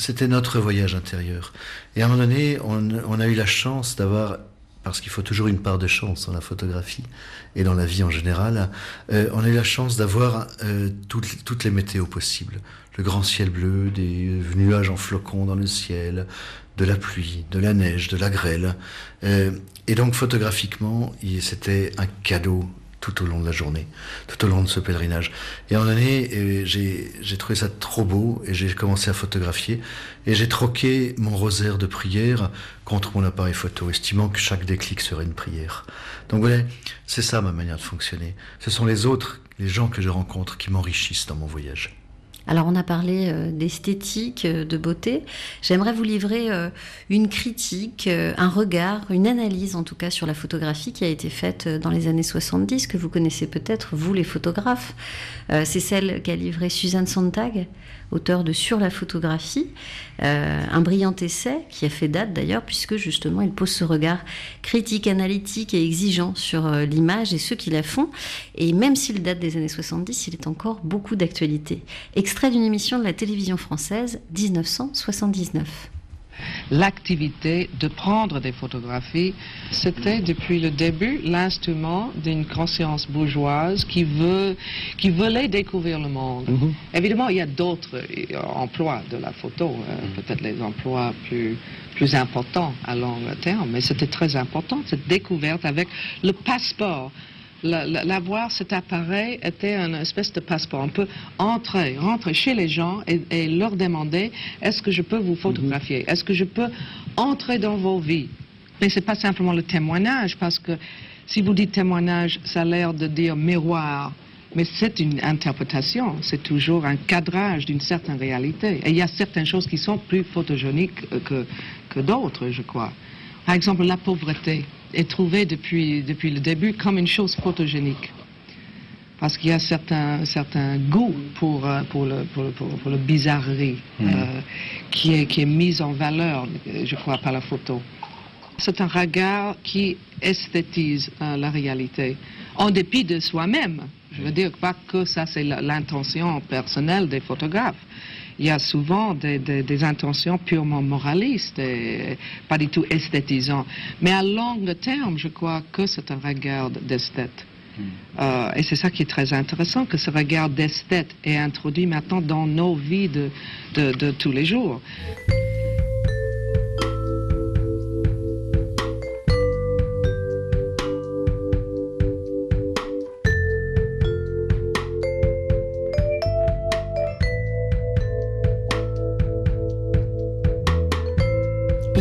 c'était notre voyage intérieur. Et à un moment donné, on, a eu la chance d'avoir, parce qu'il faut toujours une part de chance dans la photographie et dans la vie en général, on a eu la chance d'avoir toutes, toutes, les météos possibles. Le grand ciel bleu, des nuages en flocons dans le ciel, de la pluie, de la neige, de la grêle. Euh, et donc photographiquement, c'était un cadeau tout au long de la journée, tout au long de ce pèlerinage. Et en année, euh, j'ai trouvé ça trop beau et j'ai commencé à photographier. Et j'ai troqué mon rosaire de prière contre mon appareil photo, estimant que chaque déclic serait une prière. Donc voilà, c'est ça ma manière de fonctionner. Ce sont les autres, les gens que je rencontre qui m'enrichissent dans mon voyage. Alors on a parlé euh, d'esthétique, euh, de beauté. J'aimerais vous livrer euh, une critique, un regard, une analyse en tout cas sur la photographie qui a été faite dans les années 70, que vous connaissez peut-être, vous les photographes. C'est celle qu'a livrée Suzanne Sontag auteur de Sur la photographie, euh, un brillant essai qui a fait date d'ailleurs, puisque justement il pose ce regard critique, analytique et exigeant sur euh, l'image et ceux qui la font. Et même s'il date des années 70, il est encore beaucoup d'actualité. Extrait d'une émission de la télévision française 1979 l'activité de prendre des photographies, c'était depuis le début l'instrument d'une conscience bourgeoise qui, veut, qui voulait découvrir le monde. Mhm. Évidemment, il y a d'autres euh, emplois de la photo, euh, mhm. peut-être les emplois plus, plus importants à long terme, mais c'était très important, cette découverte avec le passeport l'avoir cet appareil était une espèce de passeport. On peut entrer, rentrer chez les gens et, leur demander est-ce que je peux vous photographier? Est-ce que je peux entrer dans vos vies? Mais ce n'est pas simplement le témoignage, parce que si vous dites témoignage, ça a l'air de dire miroir. Mais c'est une interprétation, c'est toujours un cadrage d'une certaine réalité. Et il y a certaines choses qui sont plus photogéniques que, que d'autres, je crois. Par exemple, la pauvreté est trouvée depuis, depuis le début comme une chose photogénique. Parce qu'il y a certains, certains goûts pour, euh, pour, le, pour, le, pour, le bizarrerie hmm. euh, qui, est, qui est mise en valeur, je crois, par la photo. C'est un regard qui esthétise euh, la réalité, en dépit de soi-même. Je veux dire pas que ça, c'est l'intention personnelle des photographes il y a souvent des, intentions purement moralistes et pas du tout esthétisantes. Mais à long terme, je crois que c'est un regard d'esthète. Hmm. Euh, et c'est ça qui est très intéressant, que ce regard d'esthète est introduit maintenant dans nos vies de tous les jours.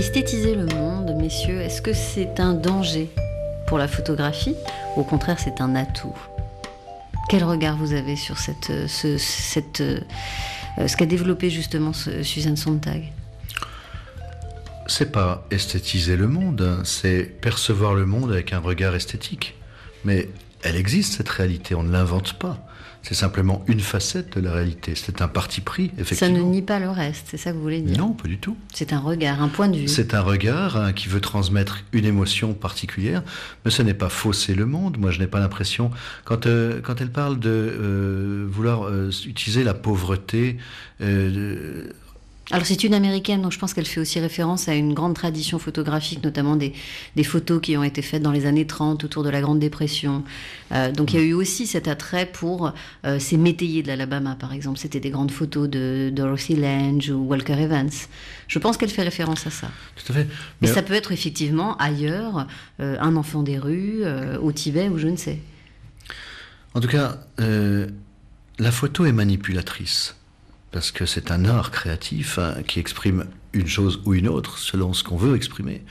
Esthétiser le monde, messieurs, est-ce que c'est un danger pour la photographie au contraire c'est un atout? Quel regard vous avez sur cette, euh, ce qu'a développé justement Suzanne Sontag? C'est pas esthétiser le monde, c'est percevoir le monde avec un regard esthétique. Mais elle existe, cette réalité, on ne l'invente pas. C'est simplement une facette de la réalité. C'est un parti pris, effectivement. Ça ne nie pas le reste, c'est ça que vous voulez dire? Non, pas du tout. C'est un regard, un point de vue. C'est un regard hein, qui veut transmettre une émotion particulière, mais ce n'est pas fausser le monde. Moi, je n'ai pas l'impression. Quand, euh, quand elle parle de euh, vouloir euh, utiliser la pauvreté alors c'est une américaine, donc je pense qu'elle fait aussi référence à une grande tradition photographique, notamment des, photos qui ont été faites dans les années 30 autour de la Grande Dépression. Euh, donc il y a eu aussi cet attrait pour euh, ces métayers de l'Alabama, par exemple. C'était des grandes photos de Dorothy Lange ou Walker Evans. Je pense qu'elle fait référence à ça. Tout à fait. Mais, ça peut être effectivement ailleurs, euh, un enfant des rues, au Tibet ou je ne sais. En tout cas, la photo est manipulatrice parce que c'est un art créatif hein, qui exprime une chose ou une autre selon ce qu'on veut exprimer.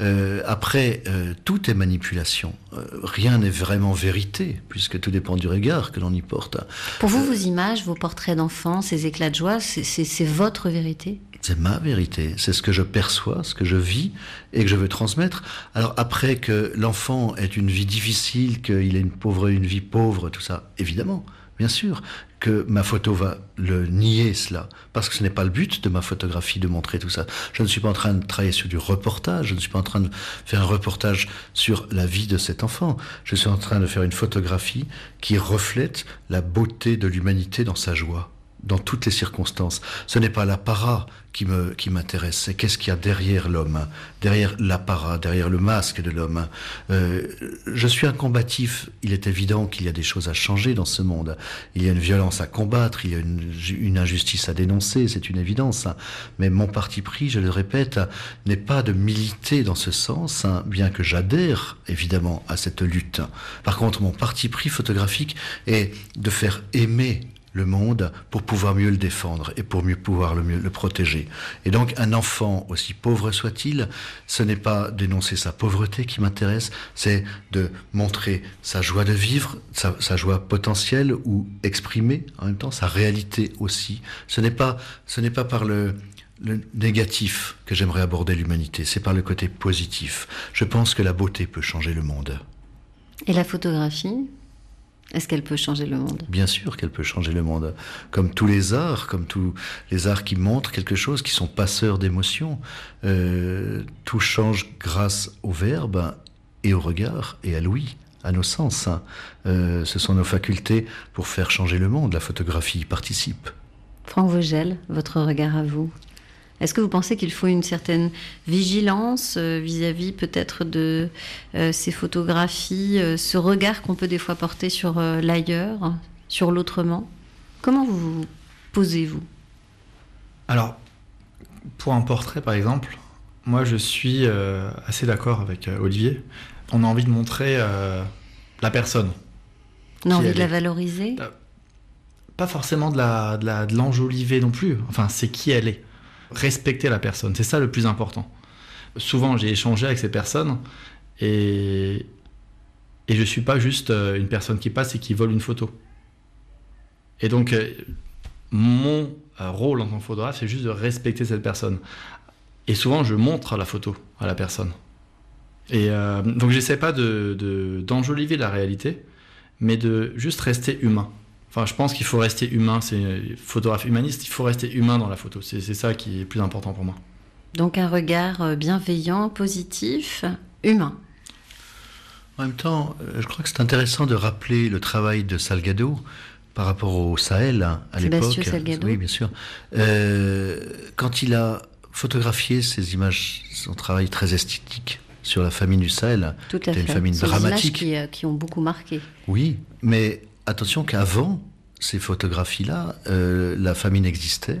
Euh, après, euh, tout est manipulation. Euh, rien n'est vraiment vérité, puisque tout dépend du regard que l'on y porte. Pour vous, vos images, vos portraits d'enfants, ces éclats de joie, c'est votre vérité? C'est ma vérité, c'est ce que je perçois, ce que je vis et que je veux transmettre. Alors après que l'enfant ait une vie difficile, qu'il ait une pauvre, une vie pauvre, tout ça, évidemment. Bien sûr que ma photo va le nier cela, parce que ce n'est pas le but de ma photographie de montrer tout ça. Je ne suis pas en train de travailler sur du reportage, je ne suis pas en train de faire un reportage sur la vie de cet enfant. Je suis en train de faire une photographie qui reflète la beauté de l'humanité dans sa joie dans toutes les circonstances. Ce n'est pas l'apparat qui me qui m'intéresse, c'est qu'est-ce qu'il y a derrière l'homme, derrière l'apparat, derrière le masque de l'homme. Euh, je suis un combatif. Il est évident qu'il y a des choses à changer dans ce monde. Il y a une violence à combattre, il y a une, injustice à dénoncer, c'est une évidence. Mais mon parti pris, je le répète, n'est pas de militer dans ce sens, hein, bien que j'adhère évidemment à cette lutte. Par contre, mon parti pris photographique est de faire aimer le monde pour pouvoir mieux le défendre et pour mieux pouvoir le, protéger. Et donc un enfant, aussi pauvre soit-il, ce n'est pas d'énoncer sa pauvreté qui m'intéresse, c'est de montrer sa joie de vivre, sa, joie potentielle ou exprimée en même temps, sa réalité aussi. Ce n'est pas, ce n'est pas par le négatif que j'aimerais aborder l'humanité, c'est par le côté positif. Je pense que la beauté peut changer le monde. Et la photographie? Est-ce qu'elle peut changer le monde? Bien sûr qu'elle peut changer le monde. Comme tous les arts, comme tous les arts qui montrent quelque chose, qui sont passeurs d'émotions. Euh, tout change grâce au verbe et au regard et à l'ouïe, à nos sens. Euh, ce sont nos facultés pour faire changer le monde. La photographie y participe. Franck Vogel, votre regard à vous? Est-ce que vous pensez qu'il faut une certaine vigilance euh, vis-à-vis peut-être de euh, ces photographies, euh, ce regard qu'on peut des fois porter sur l'ailleurs, sur l'autrement? Comment vous vous posez-vous? Alors, pour un portrait par exemple, moi je suis assez d'accord avec Olivier. On a envie de montrer la personne. On a envie de la valoriser? Pas forcément de l'enjoliver non plus. Enfin, c'est qui elle est respecter la personne. C'est ça le plus important. Souvent, j'ai échangé avec ces personnes et, et je ne suis pas juste euh, une personne qui passe et qui vole une photo. Et donc, euh, mon euh, rôle en tant que photographe, c'est juste de respecter cette personne. Et souvent, je montre la photo à la personne. Et donc, j'essaie pas d'enjoliver de, la réalité, mais de juste rester humain. Enfin, je pense qu'il faut rester humain. C'est photographe humaniste. Il faut rester humain dans la photo. C'est ça qui est plus important pour moi. Donc un regard euh, bienveillant, positif, humain. En même temps, euh, je crois que c'est intéressant de rappeler le travail de Salgado par rapport au Sahel hein, à l'époque. Salgado. Oui, bien sûr. Euh, quand il a photographié ces images, son travail très esthétique sur la famine du Sahel, Tout à une famine dramatique. Qui, qui ont beaucoup marqué. Oui, mais attention qu'avant ces photographies-là, euh, la famine existait,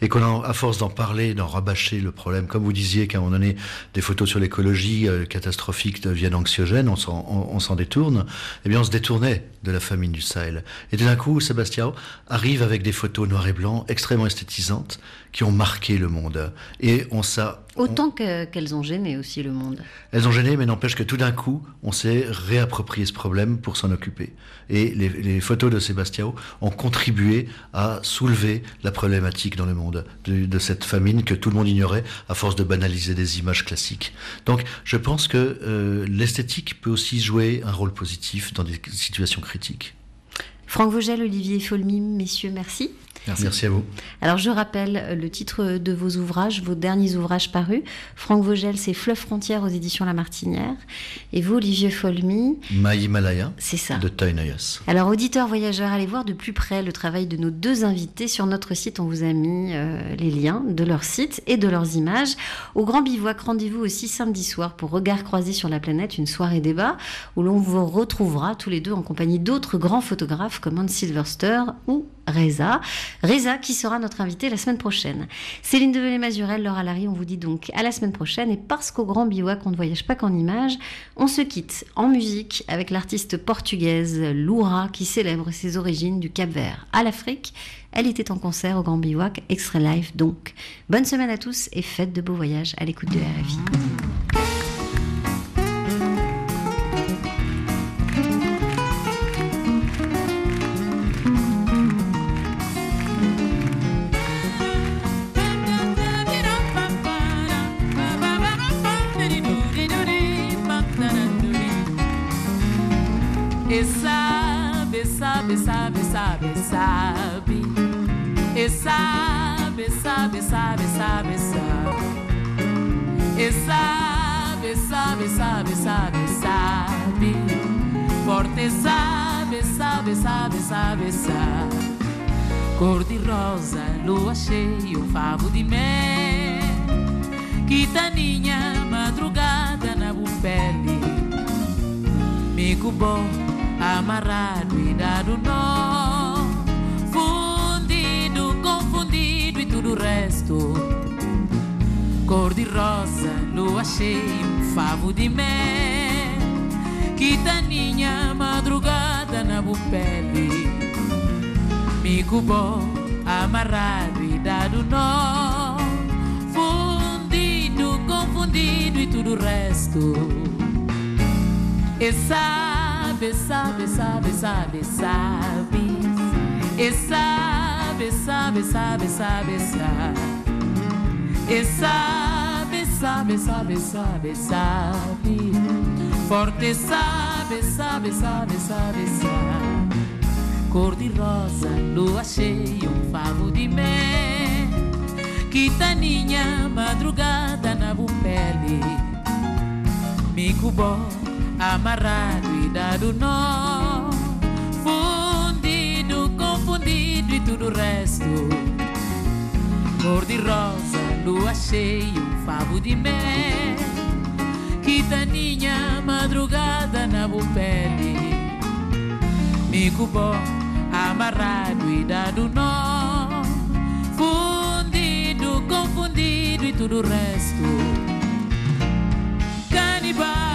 et qu'on à force d'en parler, d'en rabâcher le problème, comme vous disiez qu'à un moment donné, des photos sur l'écologie euh, catastrophique deviennent anxiogènes, on s'en détourne, eh bien on se détournait de la famine du Sahel. Et d'un coup, Sébastien arrive avec des photos noir et blanc, extrêmement esthétisantes, qui ont marqué le monde. Et on ça. Autant qu'elles ont gêné aussi le monde. Elles ont gêné, mais n'empêche que tout d'un coup, on s'est réapproprié ce problème pour s'en occuper. Et les, photos de Sébastien ont contribué à soulever la problématique dans le monde de, cette famine que tout le monde ignorait à force de banaliser des images classiques. Donc je pense que euh, l'esthétique peut aussi jouer un rôle positif dans des situations critiques. Franck Vogel, Olivier Folmy, messieurs, merci. Merci. à vous. Alors je rappelle le titre de vos ouvrages, vos derniers ouvrages parus. Franck Vogel, c'est Fleuve frontière aux éditions La Martinière. Et vous, Olivier Folmy My Himalaya. C'est ça. De Toynayas. Alors auditeurs, voyageurs, allez voir de plus près le travail de nos deux invités. Sur notre site, on vous a mis euh, les liens de leur site et de leurs images. Au Grand Bivouac, rendez-vous aussi samedi soir pour Regard croisé sur la planète, une soirée débat où l'on vous retrouvera tous les deux en compagnie d'autres grands photographes comme Hans Silverster ou Reza. Reza qui sera notre invité la semaine prochaine. Céline Develay-Mazurel, Laura Larry, on vous dit donc à la semaine prochaine. Et parce qu'au Grand Bivouac, on ne voyage pas qu'en images, on se quitte en musique avec l'artiste portugaise Loura qui célèbre ses origines du Cap Vert à l'Afrique. Elle était en concert au Grand Bivouac, extrait live donc. Bonne semaine à tous et faites de beaux voyages à l'écoute de RFI. Sabe, sabe, sabe, sabe. Forte sabe, sabe, sabe, sabe, sabe. Cor de rosa, lua cheia, um favo de mel. Quitaninha, madrugada na pele. Mico bom amarrado e dado nó, fundido, confundido e tudo o resto. Cor de rosa, lua cheia, um favo de mel, quitaninha, madrugada na pele. Mico bom, amarrado e dado nó, fundido, confundido e tudo o resto. E sabe, sabe, sabe, sabe, sabe. E sabe, sabe, sabe, sabe, sabe. E sabe, sabe, sabe, sabe, sabe. Forte sabe, sabe, sabe, sabe, sabe. Cor de rosa, lua cheia, um favo de mel. Quitaninha, madrugada na pele. Mico bom amarrado e dado nó, fundido, confundido e tudo o resto cor de rosa, lua cheia, um favo de mel. Quitaninha, madrugada na bupele. Micubó, amarrado e dado nó. Fundido, confundido e tudo o resto. Canibal.